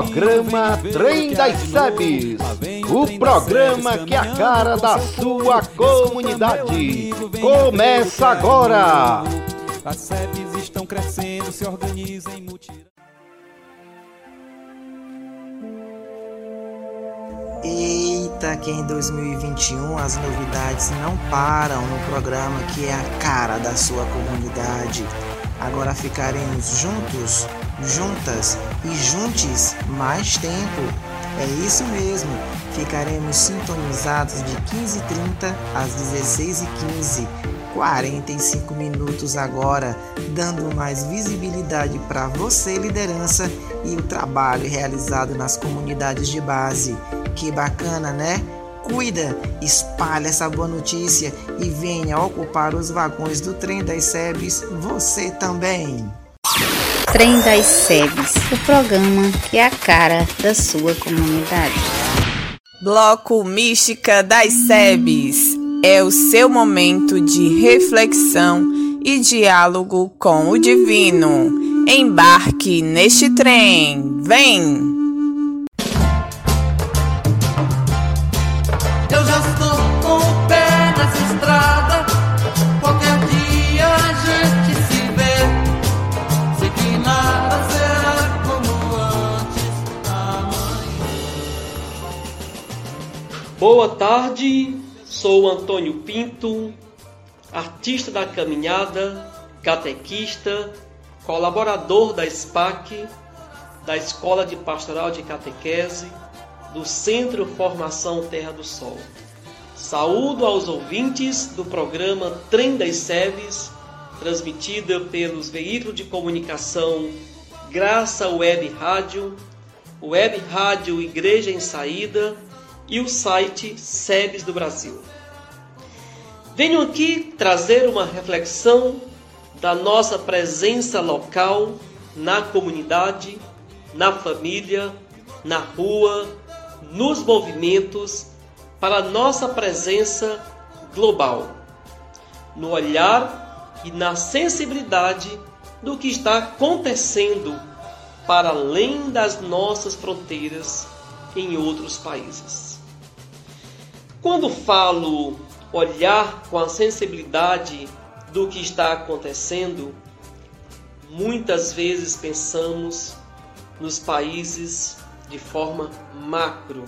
Programa Trem das Sebes. O programa que é a cara da sua comunidade. Começa agora. As sebes estão crescendo, se organizam em mutirão. Eita, que em 2021 as novidades não param no programa que é a cara da sua comunidade. Agora ficaremos juntos, juntas e juntos mais tempo. É isso mesmo, ficaremos sintonizados de 15h30 às 16h15. 45 minutos agora, dando mais visibilidade para você, liderança, e o trabalho realizado nas comunidades de base. Que bacana, né? Cuida, espalha essa boa notícia e venha ocupar os vagões do trem das SEBs você também. Trem das SEBs, o programa que é a cara da sua comunidade. Bloco Mística das SEBs é o seu momento de reflexão e diálogo com o divino. Embarque neste trem, vem! Boa tarde, sou Antônio Pinto, artista da caminhada, catequista, colaborador da SPAC, da Escola de Pastoral de Catequese, do Centro Formação Terra do Sol. Saúdo aos ouvintes do programa Trem das Seves, transmitida pelos veículos de comunicação Graça Web Rádio, Web Rádio Igreja em Saída e o site SEBS do Brasil. Venho aqui trazer uma reflexão da nossa presença local na comunidade, na família, na rua, nos movimentos, para a nossa presença global, no olhar e na sensibilidade do que está acontecendo para além das nossas fronteiras em outros países. Quando falo olhar com a sensibilidade do que está acontecendo, muitas vezes pensamos nos países de forma macro.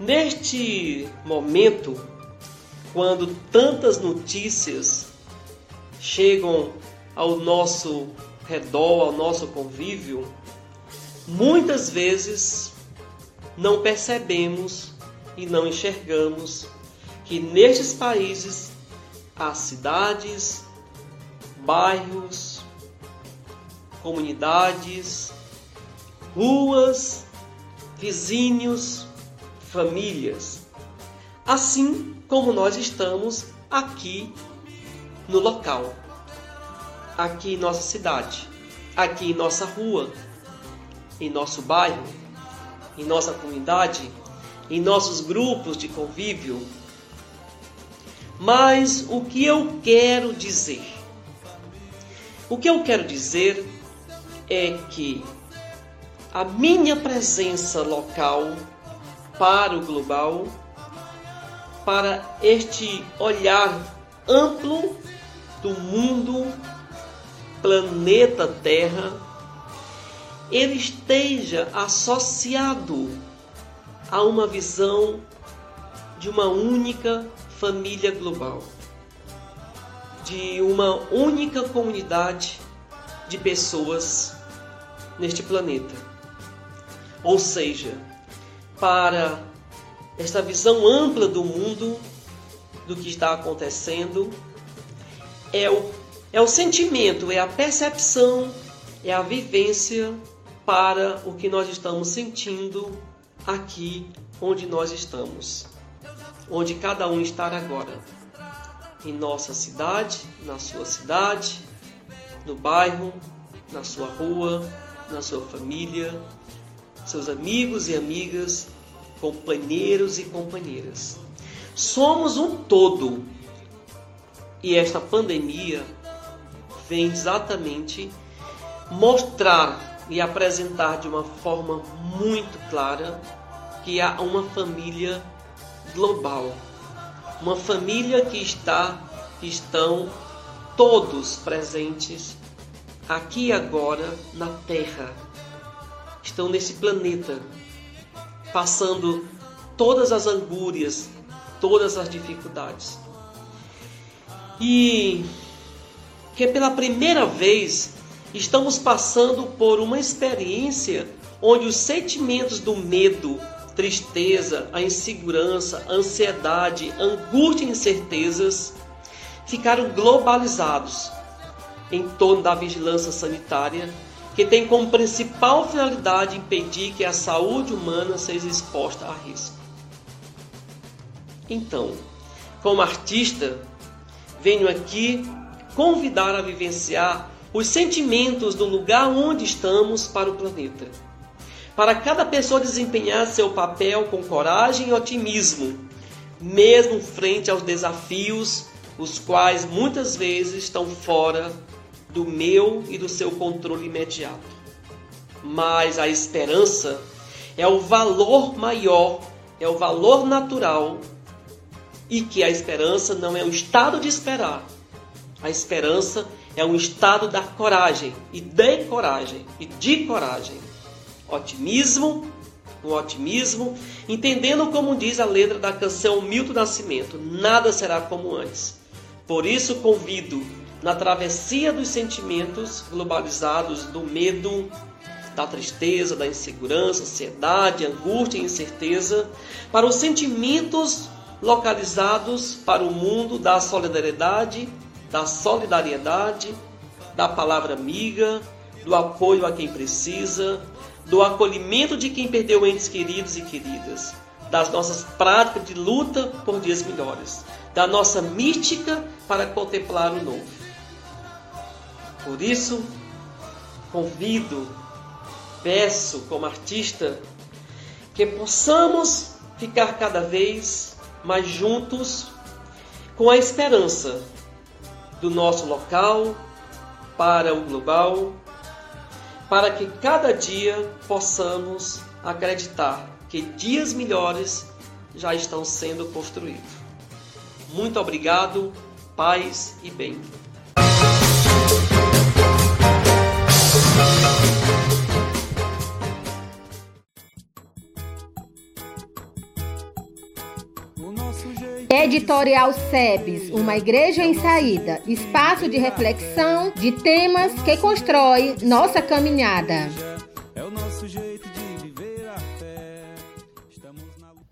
Neste momento, quando tantas notícias chegam ao nosso redor, ao nosso convívio, muitas vezes não percebemos e não enxergamos que nestes países há cidades, bairros, comunidades, ruas, vizinhos, famílias, assim como nós estamos aqui no local, aqui em nossa cidade, aqui em nossa rua, em nosso bairro, em nossa comunidade em nossos grupos de convívio. Mas o que eu quero dizer? O que eu quero dizer é que a minha presença local para o global, para este olhar amplo do mundo, planeta Terra, ele esteja associado a uma visão de uma única família global, de uma única comunidade de pessoas neste planeta. Ou seja, para esta visão ampla do mundo, do que está acontecendo, é o, é o sentimento, é a percepção, é a vivência para o que nós estamos sentindo aqui onde nós estamos, onde cada um está agora, em nossa cidade, na sua cidade, no bairro, na sua rua, na sua família, seus amigos e amigas, companheiros e companheiras. Somos um todo. E esta pandemia vem exatamente mostrar e apresentar de uma forma muito clara que há uma família global, uma família que está que estão todos presentes aqui agora na Terra. Estão nesse planeta, passando todas as angúrias, todas as dificuldades. E que pela primeira vez estamos passando por uma experiência onde os sentimentos do medo, tristeza, a insegurança, ansiedade, angústia e incertezas ficaram globalizados em torno da vigilância sanitária, que tem como principal finalidade impedir que a saúde humana seja exposta a risco. Então, como artista, venho aqui convidar a vivenciar os sentimentos do lugar onde estamos para o planeta. Para cada pessoa desempenhar seu papel com coragem e otimismo, mesmo frente aos desafios, os quais muitas vezes estão fora do meu e do seu controle imediato. Mas a esperança é o valor maior, é o valor natural e que a esperança não é um estado de esperar. A esperança é um estado da coragem e de coragem e de coragem. Otimismo, um otimismo, entendendo como diz a letra da canção Milton Nascimento, nada será como antes. Por isso convido na travessia dos sentimentos globalizados do medo, da tristeza, da insegurança, ansiedade, angústia e incerteza, para os sentimentos localizados para o mundo da solidariedade, da solidariedade, da palavra amiga, do apoio a quem precisa, do acolhimento de quem perdeu entes queridos e queridas, das nossas práticas de luta por dias melhores, da nossa mística para contemplar o novo. Por isso, convido, peço como artista que possamos ficar cada vez mas juntos com a esperança do nosso local para o global, para que cada dia possamos acreditar que dias melhores já estão sendo construídos. Muito obrigado, paz e bem. Editorial SEBS, uma igreja em saída, espaço de reflexão de temas que constrói nossa caminhada.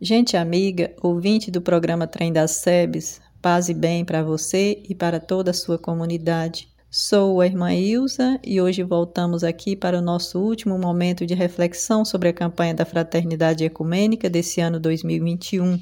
Gente amiga, ouvinte do programa Trem das SEBS, paz e bem para você e para toda a sua comunidade. Sou a irmã Ilza e hoje voltamos aqui para o nosso último momento de reflexão sobre a campanha da Fraternidade Ecumênica desse ano 2021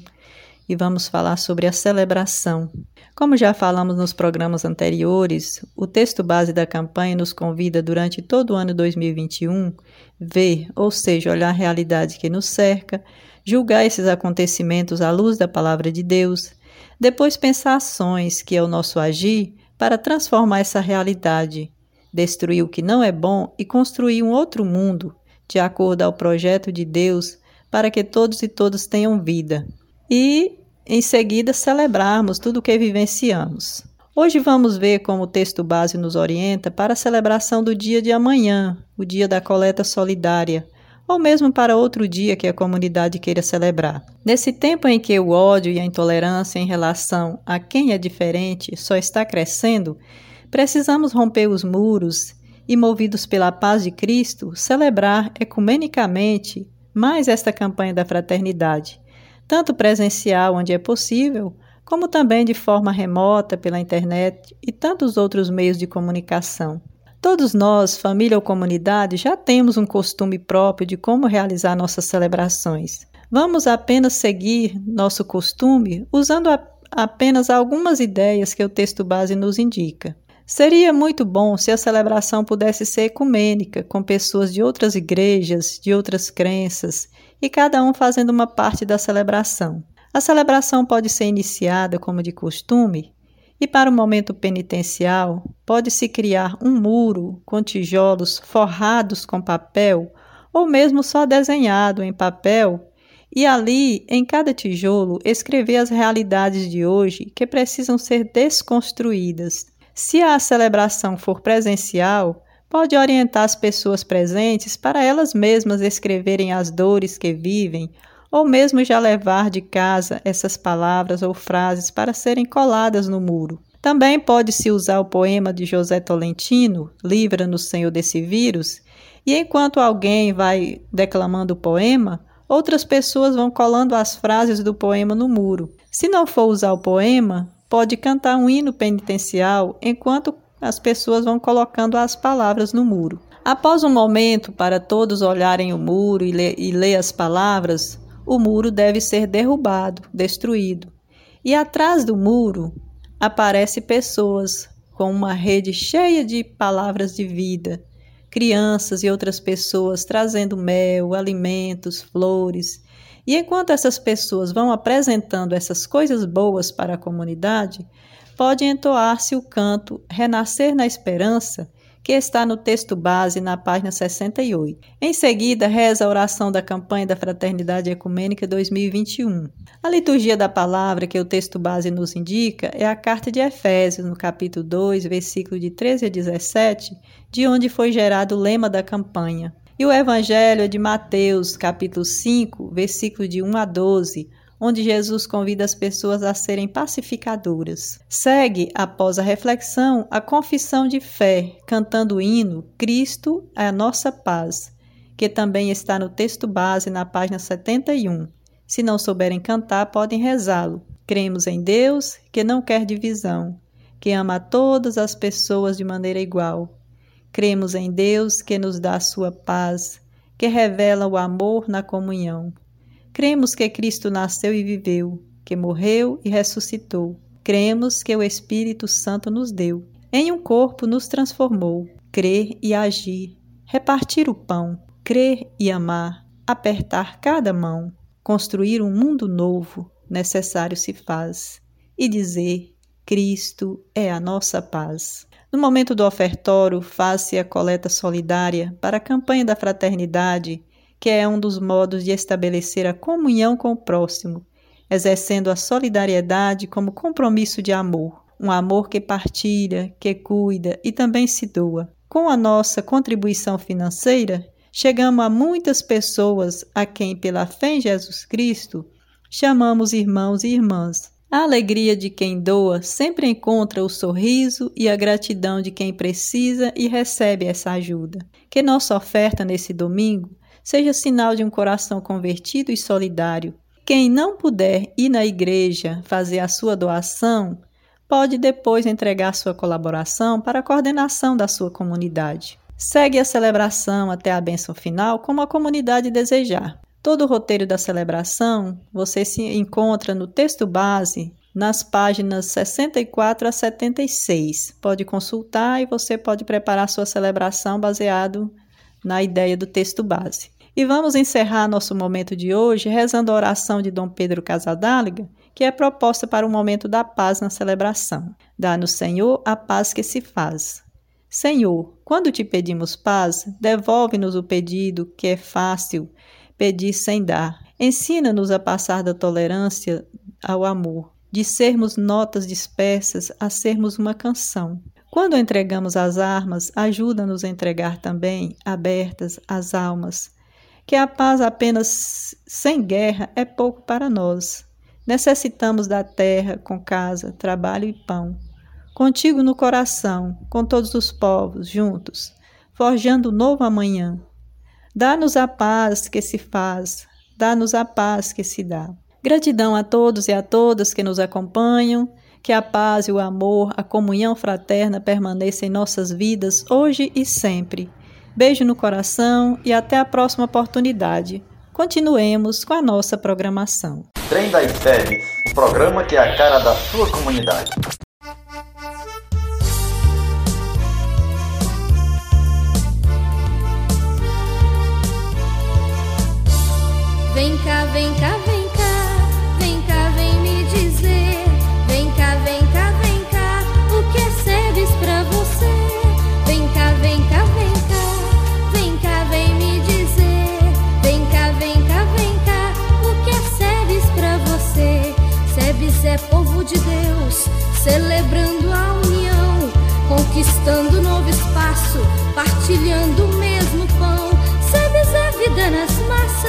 e vamos falar sobre a celebração. Como já falamos nos programas anteriores, o texto base da campanha nos convida durante todo o ano 2021 ver, ou seja, olhar a realidade que nos cerca, julgar esses acontecimentos à luz da palavra de Deus, depois pensar ações que é o nosso agir para transformar essa realidade, destruir o que não é bom e construir um outro mundo de acordo ao projeto de Deus para que todos e todas tenham vida. E em seguida celebrarmos tudo o que vivenciamos. Hoje vamos ver como o texto base nos orienta para a celebração do dia de amanhã, o dia da coleta solidária, ou mesmo para outro dia que a comunidade queira celebrar. Nesse tempo em que o ódio e a intolerância em relação a quem é diferente só está crescendo, precisamos romper os muros e, movidos pela paz de Cristo, celebrar ecumenicamente mais esta campanha da fraternidade tanto presencial, onde é possível, como também de forma remota pela internet e tantos outros meios de comunicação. Todos nós, família ou comunidade, já temos um costume próprio de como realizar nossas celebrações. Vamos apenas seguir nosso costume usando a, apenas algumas ideias que o texto base nos indica. Seria muito bom se a celebração pudesse ser ecumênica, com pessoas de outras igrejas, de outras crenças e cada um fazendo uma parte da celebração. A celebração pode ser iniciada, como de costume, E para o momento penitencial, pode-se criar um muro com tijolos forrados com papel ou mesmo só desenhado em papel e ali, em cada tijolo, escrever as realidades de hoje que precisam ser desconstruídas. Se a celebração for presencial, pode orientar as pessoas presentes para elas mesmas escreverem as dores que vivem, ou mesmo já levar de casa essas palavras ou frases para serem coladas no muro. Também pode-se usar o poema de José Tolentino, Livra-nos, Senhor, desse vírus, e enquanto alguém vai declamando o poema, outras pessoas vão colando as frases do poema no muro. Se não for usar o poema, pode cantar um hino penitencial enquanto as pessoas vão colocando as palavras no muro. Após um momento para todos olharem o muro e ler, e ler as palavras, o muro deve ser derrubado, destruído. E atrás do muro aparecem pessoas com uma rede cheia de palavras de vida, crianças e outras pessoas trazendo mel, alimentos, flores. E enquanto essas pessoas vão apresentando essas coisas boas para a comunidade, pode entoar-se o canto Renascer na Esperança, que está no texto base na página 68. Em seguida, reza a oração da campanha da Fraternidade Ecumênica 2021. A liturgia da palavra que o texto base nos indica é a carta de Efésios, no capítulo 2, versículo de 13 a 17, de onde foi gerado o lema da campanha. E o evangelho é de Mateus, capítulo 5, versículo de 1 a 12, onde Jesus convida as pessoas a serem pacificadoras. Segue, após a reflexão, a confissão de fé, cantando o hino Cristo é a nossa paz, que também está no texto base na página 71. Se não souberem cantar, podem rezá-lo. Cremos em Deus, que não quer divisão, que ama todas as pessoas de maneira igual. Cremos em Deus, que nos dá a sua paz, que revela o amor na comunhão. Cremos que Cristo nasceu e viveu, que morreu e ressuscitou. Cremos que o Espírito Santo nos deu. Em um corpo nos transformou. Crer e agir. Repartir o pão. Crer e amar. Apertar cada mão. Construir um mundo novo necessário se faz. E dizer: Cristo é a nossa paz. No momento do ofertório, faz-se a coleta solidária para a campanha da fraternidade que é um dos modos de estabelecer a comunhão com o próximo, exercendo a solidariedade como compromisso de amor, um amor que partilha, que cuida e também se doa. Com a nossa contribuição financeira, chegamos a muitas pessoas a quem, pela fé em Jesus Cristo, chamamos irmãos e irmãs. A alegria de quem doa sempre encontra o sorriso e a gratidão de quem precisa e recebe essa ajuda. Que nossa oferta nesse domingo seja sinal de um coração convertido e solidário. Quem não puder ir na igreja fazer a sua doação, pode depois entregar sua colaboração para a coordenação da sua comunidade. Segue a celebração até a bênção final como a comunidade desejar. Todo o roteiro da celebração você se encontra no texto base nas páginas 64 a 76. Pode consultar e você pode preparar sua celebração baseado na ideia do texto base. E vamos encerrar nosso momento de hoje rezando a oração de Dom Pedro Casadáliga, que é proposta para o momento da paz na celebração. Dá-nos, Senhor, a paz que se faz. Senhor, quando te pedimos paz, devolve-nos o pedido, que é fácil pedir sem dar. Ensina-nos a passar da tolerância ao amor, de sermos notas dispersas a sermos uma canção. Quando entregamos as armas, ajuda-nos a entregar também, abertas, as almas, que a paz apenas sem guerra é pouco para nós. Necessitamos da terra com casa, trabalho e pão. Contigo no coração, com todos os povos juntos, forjando um novo amanhã. Dá-nos a paz que se faz, dá-nos a paz que se dá. Gratidão a todos e a todas que nos acompanham que a paz e o amor, a comunhão fraterna permaneçam em nossas vidas hoje e sempre. Beijo no coração e até a próxima oportunidade. Continuemos com a nossa programação. Trem das Férias, o programa que é a cara da sua comunidade. Vem cá, vem cá. celebrando a união, conquistando novo espaço, partilhando o mesmo pão. sabes a vida nas massas.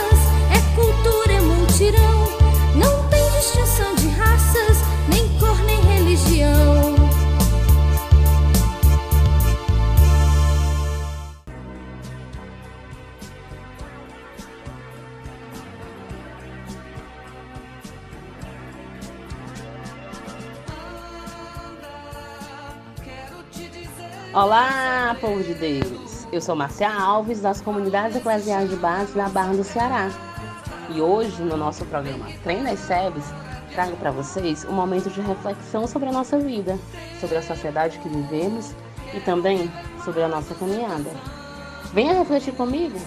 Olá, povo de Deus! Eu sou Marcia Alves, das comunidades eclesiais de base da Barra do Ceará. E hoje, no nosso programa Trem das SEBs, trago para vocês um momento de reflexão sobre a nossa vida, sobre a sociedade que vivemos e também sobre a nossa caminhada. Venha refletir comigo!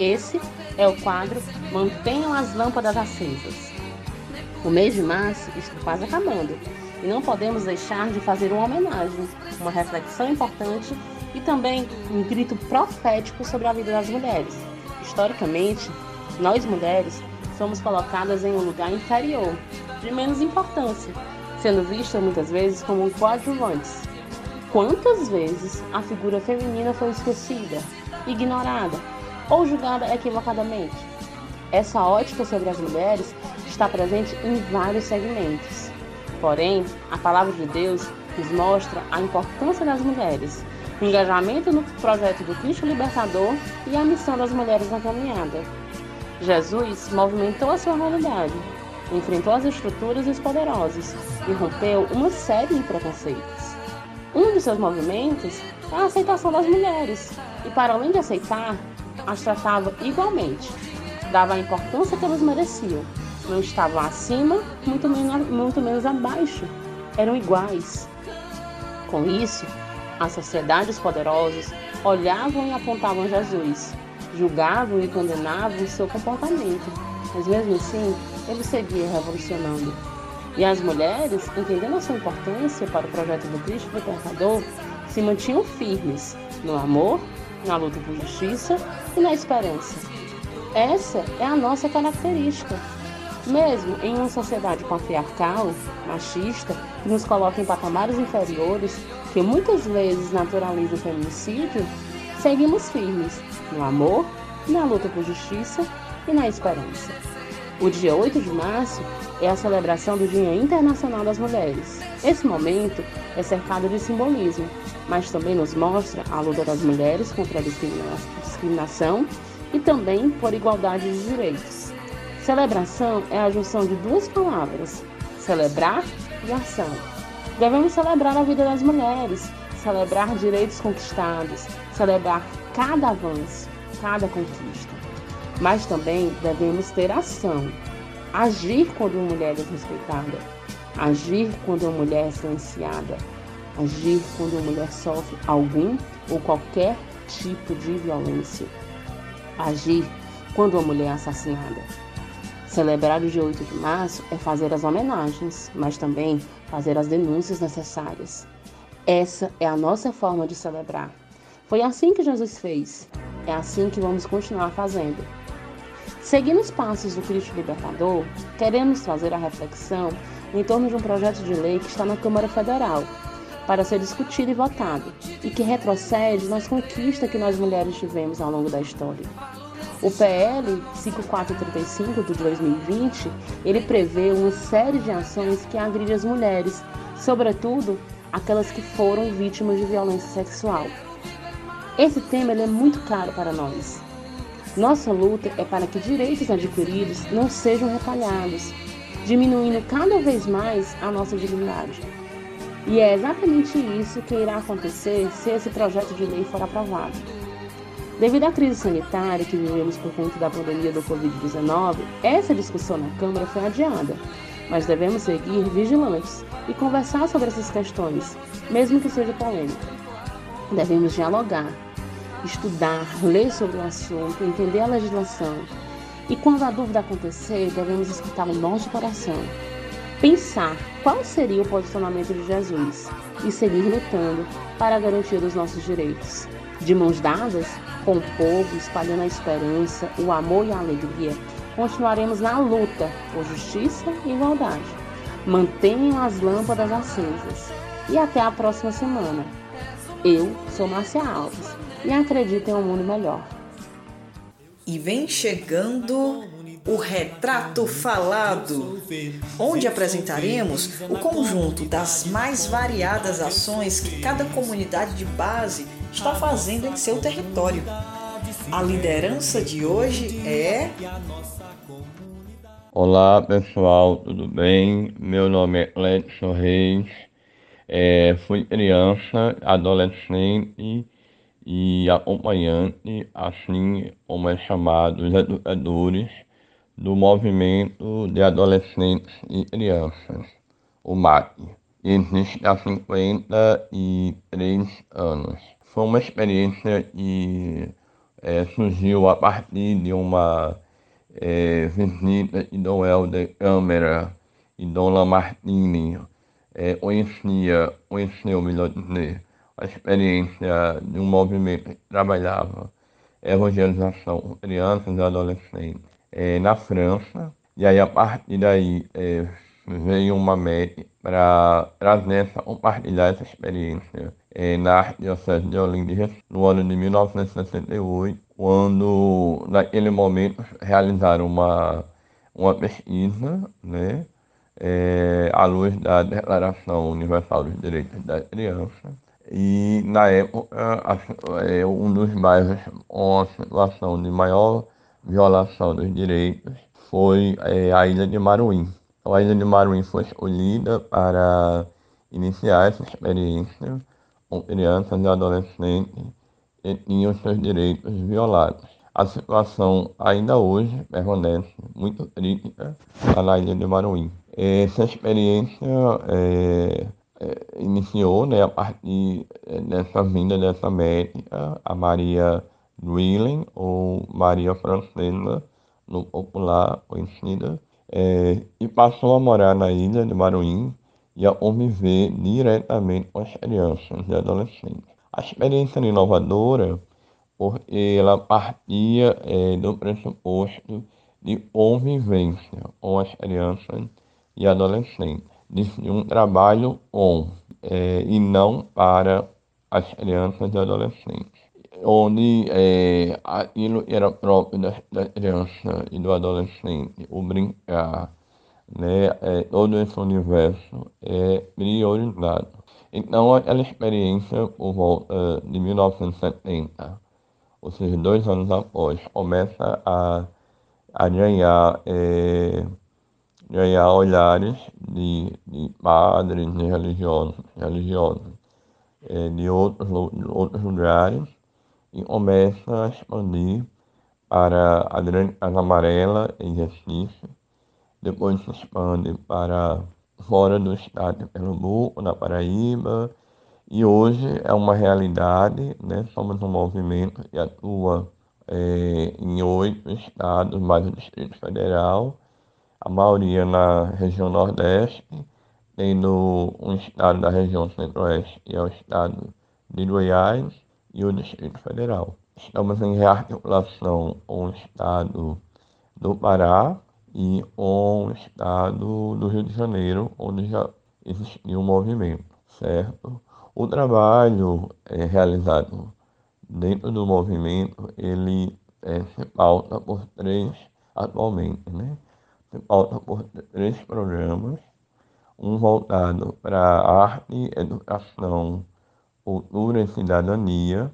Esse é o quadro Mantenham as Lâmpadas Acesas. O mês de março está quase acabando e não podemos deixar de fazer uma homenagem, uma reflexão importante e também um grito profético sobre a vida das mulheres. Historicamente, nós mulheres somos colocadas em um lugar inferior, de menos importância, sendo vistas muitas vezes como coadjuvantes. Quantas vezes a figura feminina foi esquecida, ignorada ou julgada equivocadamente? Essa ótica sobre as mulheres está presente em vários segmentos. Porém, a palavra de Deus nos mostra a importância das mulheres, o engajamento no projeto do Cristo Libertador e a missão das mulheres na caminhada. Jesus movimentou a sua realidade, enfrentou as estruturas e os poderosos e rompeu uma série de preconceitos. Um de seus movimentos é a aceitação das mulheres, e para além de aceitar, as tratava igualmente, dava a importância que elas mereciam não estavam acima, muito menos, muito menos abaixo. Eram iguais. Com isso, a sociedade e os poderosos olhavam e apontavam Jesus, julgavam e condenavam o seu comportamento, mas mesmo assim ele seguia revolucionando. E as mulheres, entendendo a sua importância para o projeto do Cristo Libertador, se mantinham firmes no amor, na luta por justiça e na esperança. Essa é a nossa característica. Mesmo em uma sociedade patriarcal, machista, que nos coloca em patamares inferiores, que muitas vezes naturaliza o feminicídio, seguimos firmes no amor, na luta por justiça e na esperança. O dia 8 de março é a celebração do Dia Internacional das Mulheres. Esse momento é cercado de simbolismo, mas também nos mostra a luta das mulheres contra a discriminação e também por igualdade de direitos. Celebração é a junção de duas palavras, celebrar e ação. Devemos celebrar a vida das mulheres, celebrar direitos conquistados, celebrar cada avanço, cada conquista. Mas também devemos ter ação, agir quando uma mulher é desrespeitada, agir quando uma mulher é silenciada, agir quando uma mulher sofre algum ou qualquer tipo de violência, agir quando uma mulher é assassinada. Celebrar o dia 8 de março é fazer as homenagens, mas também fazer as denúncias necessárias. Essa é a nossa forma de celebrar. Foi assim que Jesus fez. É assim que vamos continuar fazendo. Seguindo os passos do Cristo Libertador, queremos trazer a reflexão em torno de um projeto de lei que está na Câmara Federal para ser discutido e votado e que retrocede nas conquistas que nós mulheres tivemos ao longo da história. O PL 5435 de 2020, ele prevê uma série de ações que agridem as mulheres, sobretudo aquelas que foram vítimas de violência sexual. Esse tema é muito caro para nós. Nossa luta é para que direitos adquiridos não sejam retalhados, diminuindo cada vez mais a nossa dignidade. E é exatamente isso que irá acontecer se esse projeto de lei for aprovado. Devido à crise sanitária que vivemos por conta da pandemia do Covid-19, essa discussão na Câmara foi adiada, mas devemos seguir vigilantes e conversar sobre essas questões, mesmo que seja polêmica. Devemos dialogar, estudar, ler sobre o assunto, entender a legislação e, quando a dúvida acontecer, devemos escutar o nosso coração, pensar qual seria o posicionamento de Jesus e seguir lutando para garantir os nossos direitos. De mãos dadas, com o povo, espalhando a esperança, o amor e a alegria, continuaremos na luta por justiça e igualdade. Mantenham as lâmpadas acesas. E até a próxima semana. Eu sou Márcia Alves, e acredita em um mundo melhor. E vem chegando o Retrato Falado, onde apresentaremos o conjunto das mais variadas ações que cada comunidade de base está fazendo em seu território. A liderança de hoje é. Olá pessoal, tudo bem? Meu nome é Edson Reis, é, fui criança, adolescente e acompanhante, assim como é chamado os educadores do movimento de adolescentes e crianças, o MAC. Existe há 53 anos. Foi uma experiência que é, surgiu a partir de uma é, visita de Dom Helder Câmara e Dona Martini é, conhecia, conheceu, melhor dizer, a experiência de um movimento que trabalhava evangelização com crianças e adolescentes é, na França. E aí, a partir daí, é, veio uma meta para trazer essa, compartilhar essa experiência na Arquidiocese de Olinda no ano de 1968, quando, naquele momento, realizaram uma, uma pesquisa, né, é, à luz da Declaração Universal dos Direitos da Criança, e na época é, um dos bairros com a situação de maior violação dos direitos foi é, a ilha de Maruim. Então, a ilha de Maruim foi escolhida para iniciar essa experiência com crianças e adolescentes que tinham seus direitos violados. A situação ainda hoje permanece muito crítica na ilha de Maruim. Essa experiência é, é, iniciou né, a partir é, dessa vinda dessa médica, a Maria Dwelling, ou Maria Francesa, no popular conhecida, é, e passou a morar na ilha de Maruim e a conviver diretamente com as crianças e adolescentes. A experiência inovadora porque ela partia é, do pressuposto de convivência com as crianças e adolescentes de um trabalho com é, e não para as crianças e adolescentes, onde é, aquilo era próprio da, da, criança e do adolescente, o brincar, né, é, todo esse universo é priorizado. Então, aquela experiência por volta de 1970, ou seja, dois anos após, começa a, a ganhar é, ganhar olhares de, de padres, de religiosos, religiosos é, de outros, outros lugares e começa a expandir para a Casa Amarela em Recife, depois se expande para fora do estado de Pernambuco, na Paraíba, e hoje é uma realidade, né? somos um movimento que atua é, em oito estados, mais o Distrito Federal, a maioria na região Nordeste, tendo um estado da região Centro-Oeste, que é o estado de Goiás e o Distrito Federal. Estamos em rearticulação com o estado do Pará e o estado do Rio de Janeiro, onde já existia um movimento, certo? O trabalho é, realizado dentro do movimento, ele é, se pauta por três atualmente, né? pauta por três programas, um voltado para arte, educação, cultura e cidadania,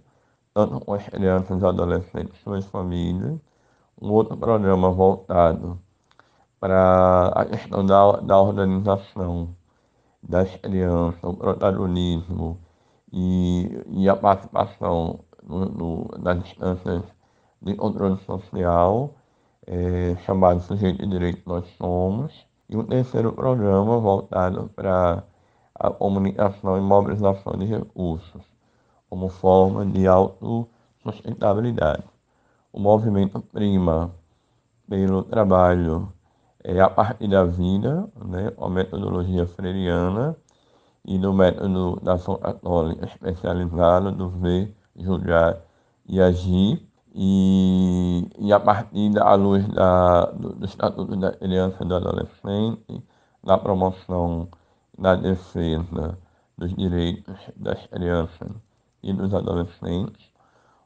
tanto com as crianças, adolescentes e suas famílias, um outro programa voltado para a questão da, da organização das crianças, o protagonismo e, e a participação no, no, nas instâncias de controle social, é, chamado Sujeito de Direito Nós Somos, e um terceiro programa voltado para a comunicação e mobilização de recursos, como forma de autossustentabilidade. O movimento prima pelo trabalho é, a partir da vida, né, a metodologia freiriana e do método da ação católica especializado do ver, julgar e agir, e, e a partir da luz da, do, do Estatuto da Criança e do Adolescente, da promoção da defesa dos direitos das crianças e dos adolescentes,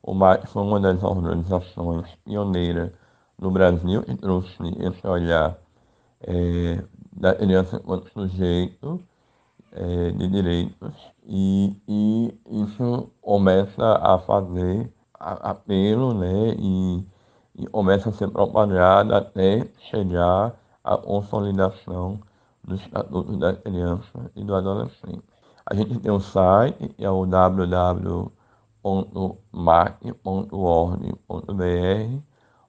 O MAC foi uma das organizações pioneiras no Brasil que trouxe esse olhar é, da criança enquanto sujeito é, de direitos e, e isso começa a fazer apelo né, e, e começa a ser propagado até chegar à consolidação do Estatuto da Criança e do Adolescente. A gente tem um site, que é o www.mac.org.br,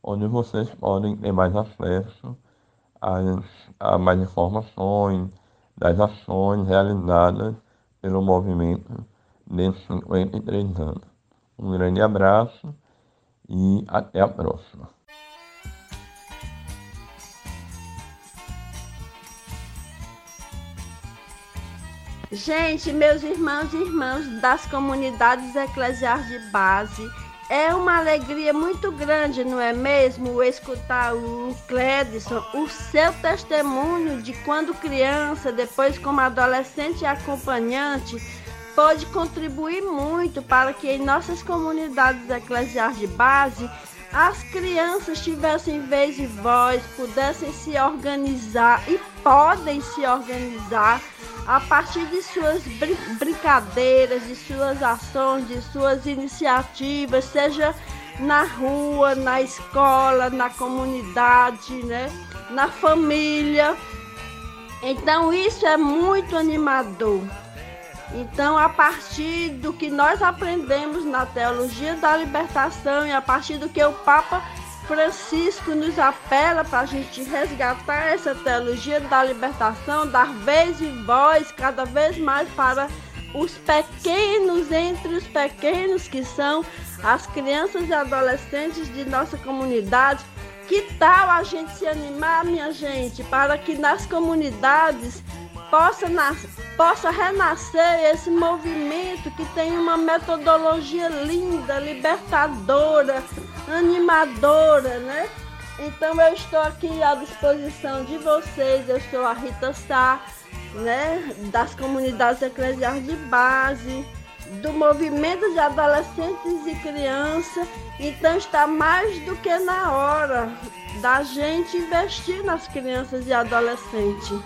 onde vocês podem ter mais acesso mais informações das ações realizadas pelo movimento nesses 53 anos. Um grande abraço e até a próxima. Gente, meus irmãos e irmãs das comunidades eclesiais de base, é uma alegria muito grande, não é mesmo, escutar o Clédson, o seu testemunho de quando criança, depois como adolescente e acompanhante, pode contribuir muito para que em nossas comunidades eclesiais de base as crianças tivessem vez e voz, pudessem se organizar e podem se organizar a partir de suas brin brincadeiras, de suas ações, de suas iniciativas, seja na rua, na escola, na comunidade, né? na família. Então isso é muito animador. Então, a partir do que nós aprendemos na teologia da libertação e a partir do que o Papa Francisco nos apela para a gente resgatar essa teologia da libertação, dar vez e voz cada vez mais para os pequenos entre os pequenos que são as crianças e adolescentes de nossa comunidade. Que tal a gente se animar, minha gente, para que nas comunidades possa, possa renascer esse movimento que tem uma metodologia linda, libertadora, animadora, né? Então eu estou aqui à disposição de vocês, eu sou a Rita Sá, né, das comunidades eclesiais de base, do movimento de adolescentes e crianças. Então está mais do que na hora da gente investir nas crianças e adolescentes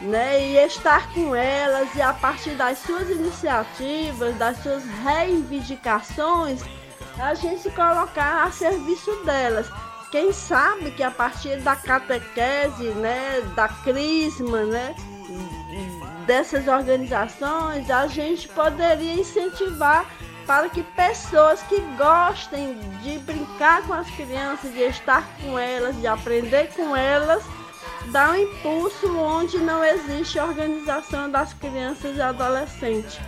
né? E estar com elas e a partir das suas iniciativas, das suas reivindicações, a gente se colocar a serviço delas. Quem sabe que a partir da catequese, né, da crisma, né, dessas organizações, a gente poderia incentivar para que pessoas que gostem de brincar com as crianças, de estar com elas, de aprender com elas, dá um impulso onde não existe organização das crianças e adolescentes,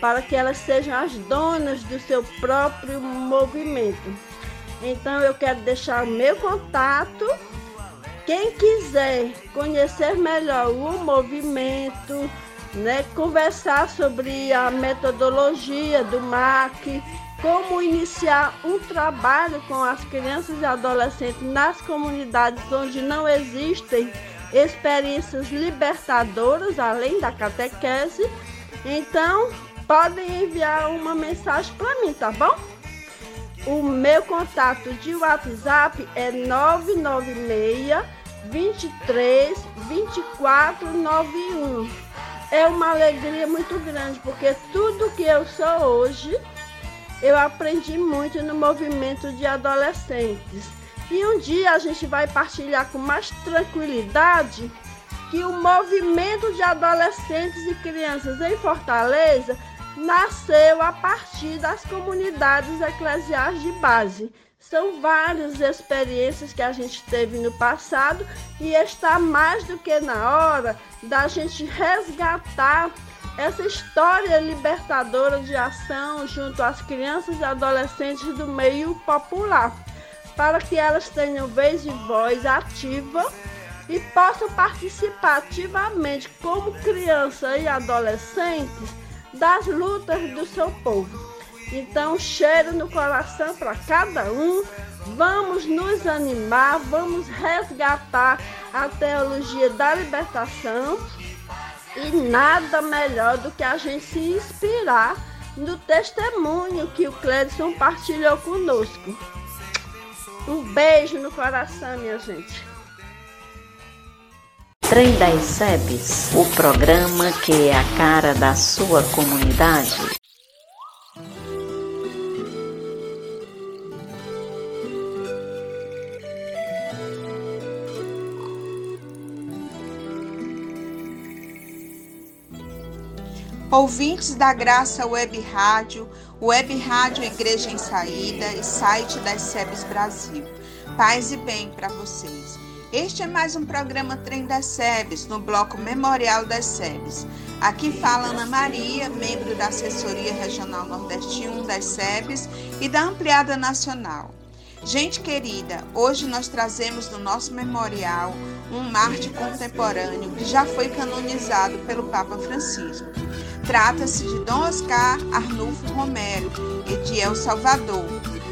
para que elas sejam as donas do seu próprio movimento. Então eu quero deixar o meu contato. Quem quiser conhecer melhor o movimento, né, conversar sobre a metodologia do MAC, como iniciar um trabalho com as crianças e adolescentes nas comunidades onde não existem experiências libertadoras além da catequese. Então, podem enviar uma mensagem para mim, tá bom? O meu contato de WhatsApp é 996 23 24 91. É uma alegria muito grande porque tudo que eu sou hoje eu aprendi muito no movimento de adolescentes. E um dia a gente vai partilhar com mais tranquilidade que o movimento de adolescentes e crianças em Fortaleza nasceu a partir das comunidades eclesiais de base. São várias experiências que a gente teve no passado e está mais do que na hora da gente resgatar essa história libertadora de ação junto às crianças e adolescentes do meio popular, para que elas tenham vez e voz ativa e possam participar ativamente como crianças e adolescentes das lutas do seu povo. Então, cheiro no coração para cada um. Vamos nos animar, vamos resgatar a teologia da libertação e nada melhor do que a gente se inspirar do testemunho que o Cledson partilhou conosco. Um beijo no coração, minha gente. Trem das SEBs, o programa que é a cara da sua comunidade. Ouvintes da Graça Web Rádio, Web Rádio Igreja em Saída e site das SEBs Brasil. Paz e bem para vocês. Este é mais um programa Trem das SEBs, no bloco Memorial das SEBs. Aqui fala Ana Maria, membro da Assessoria Regional Nordeste 1 das SEBs e da Ampliada Nacional. Gente querida, hoje nós trazemos no nosso memorial um Marte contemporâneo que já foi canonizado pelo Papa Francisco. Trata-se de Dom Oscar Arnulfo Romero e de El Salvador,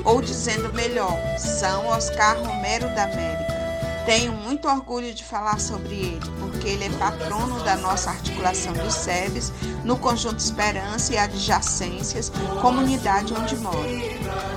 ou dizendo melhor, São Oscar Romero da América. Tenho muito orgulho de falar sobre ele, porque ele é patrono da nossa articulação de SEBs no Conjunto Esperança e adjacências, comunidade onde moro.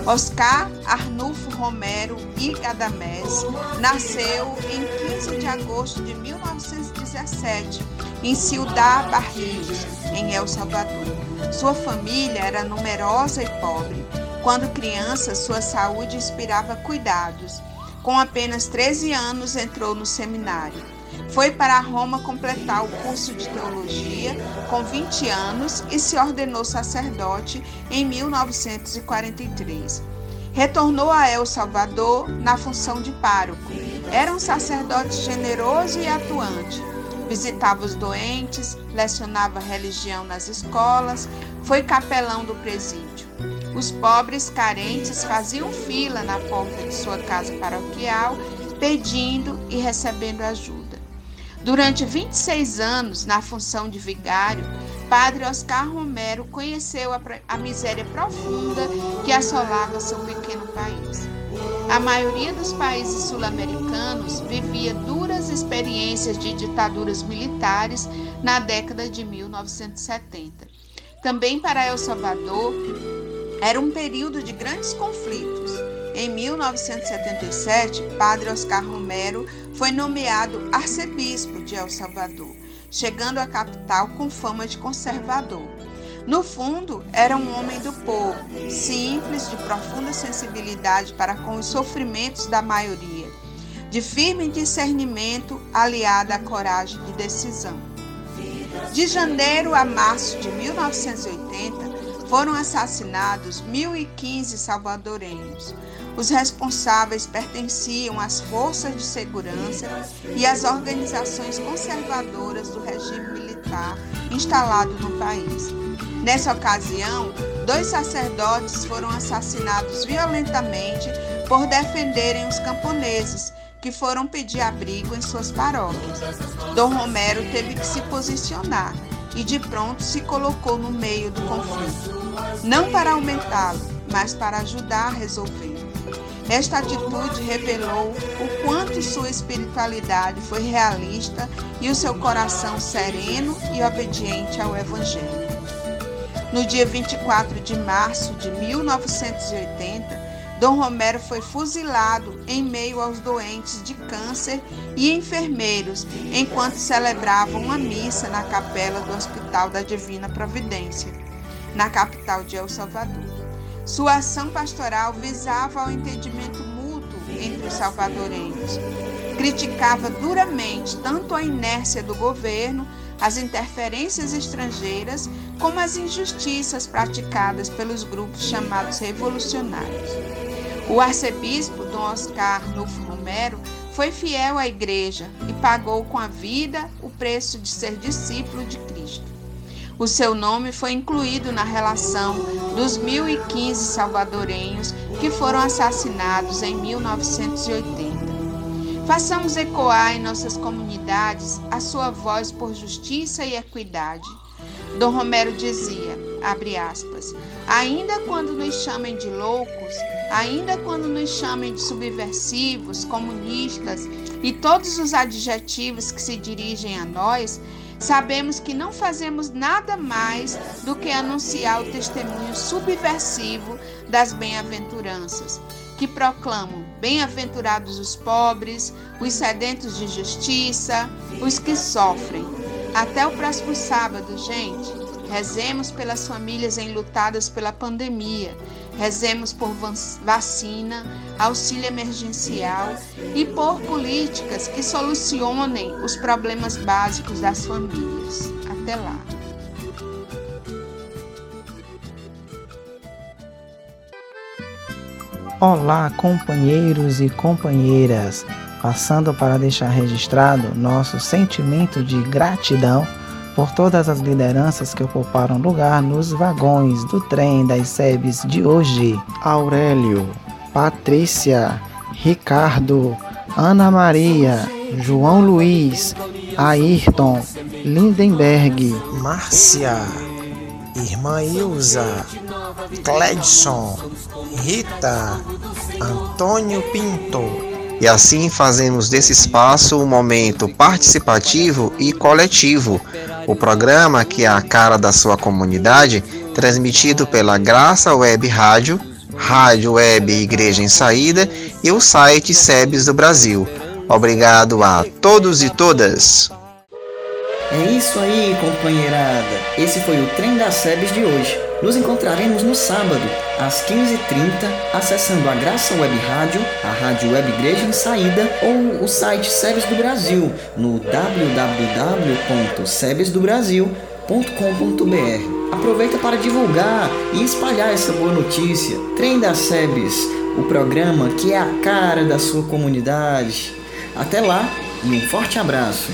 Oscar Arnulfo Romero e Gadamés nasceu em 15 de agosto de 1917 em Ciudad Barrios, em El Salvador. Sua família era numerosa e pobre. Quando criança, sua saúde inspirava cuidados. Com apenas 13 anos, entrou no seminário. Foi para Roma completar o curso de teologia com 20 anos e se ordenou sacerdote em 1943. Retornou a El Salvador na função de pároco. Era um sacerdote generoso e atuante visitava os doentes, lecionava religião nas escolas, foi capelão do presídio. Os pobres carentes faziam fila na porta de sua casa paroquial, pedindo e recebendo ajuda. Durante 26 anos, na função de vigário, Padre Oscar Romero conheceu a, a miséria profunda que assolava seu pequeno país. A maioria dos países sul-americanos vivia duras experiências de ditaduras militares na década de 1970. Também para El Salvador, era um período de grandes conflitos. Em 1977, Padre Oscar Romero foi nomeado arcebispo de El Salvador, chegando à capital com fama de conservador. No fundo, era um homem do povo, simples, de profunda sensibilidade para com os sofrimentos da maioria, de firme discernimento aliada à coragem de decisão. De janeiro a março de 1980, foram assassinados 1.015 salvadorenhos. Os responsáveis pertenciam às forças de segurança e às organizações conservadoras do regime militar instalado no país. Nessa ocasião, dois sacerdotes foram assassinados violentamente por defenderem os camponeses que foram pedir abrigo em suas paróquias. Dom Romero teve que se posicionar e de pronto se colocou no meio do conflito, não para aumentá-lo, mas para ajudar a resolver. Esta atitude revelou o quanto sua espiritualidade foi realista e o seu coração sereno e obediente ao Evangelho. No dia 24 de março de 1980, Dom Romero foi fuzilado em meio aos doentes de câncer e enfermeiros, enquanto celebravam uma missa na capela do Hospital da Divina Providência, na capital de El Salvador. Sua ação pastoral visava ao entendimento mútuo entre os salvadorenhos. Criticava duramente tanto a inércia do governo as interferências estrangeiras, como as injustiças praticadas pelos grupos chamados revolucionários. O arcebispo Dom Oscar Nufo Romero foi fiel à igreja e pagou com a vida o preço de ser discípulo de Cristo. O seu nome foi incluído na relação dos 1.015 salvadorenhos que foram assassinados em 1980. Façamos ecoar em nossas comunidades a sua voz por justiça e equidade. Dom Romero dizia, abre aspas, ainda quando nos chamem de loucos, ainda quando nos chamem de subversivos, comunistas e todos os adjetivos que se dirigem a nós, Sabemos que não fazemos nada mais do que anunciar o testemunho subversivo das bem-aventuranças, que proclamam: Bem-aventurados os pobres, os sedentos de justiça, os que sofrem. Até o próximo sábado, gente. Rezemos pelas famílias enlutadas pela pandemia. Rezemos por vacina, auxílio emergencial e por políticas que solucionem os problemas básicos das famílias. Até lá. Olá, companheiros e companheiras! Passando para deixar registrado nosso sentimento de gratidão por todas as lideranças que ocuparam lugar nos vagões do trem das SEBs de hoje. Aurélio, Patrícia, Ricardo, Ana Maria, João Luiz, Ayrton, Lindenberg, Márcia, Irmã Ilza, Cledson, Rita, Antônio Pinto. E assim fazemos desse espaço um momento participativo e coletivo. O programa, que é a cara da sua comunidade, transmitido pela Graça Web Rádio, Rádio Web Igreja em Saída e o site SEBS do Brasil. Obrigado a todos e todas. É isso aí, companheirada. Esse foi o Trem das SEBs de hoje. Nos encontraremos no sábado, às 15h30, acessando a Graça Web Rádio, a Rádio Web Igreja em Saída ou o site Sebes do Brasil no www.sebesdobrasil.com.br. Aproveita para divulgar e espalhar essa boa notícia. Trem das Sebes, o programa que é a cara da sua comunidade. Até lá e um forte abraço.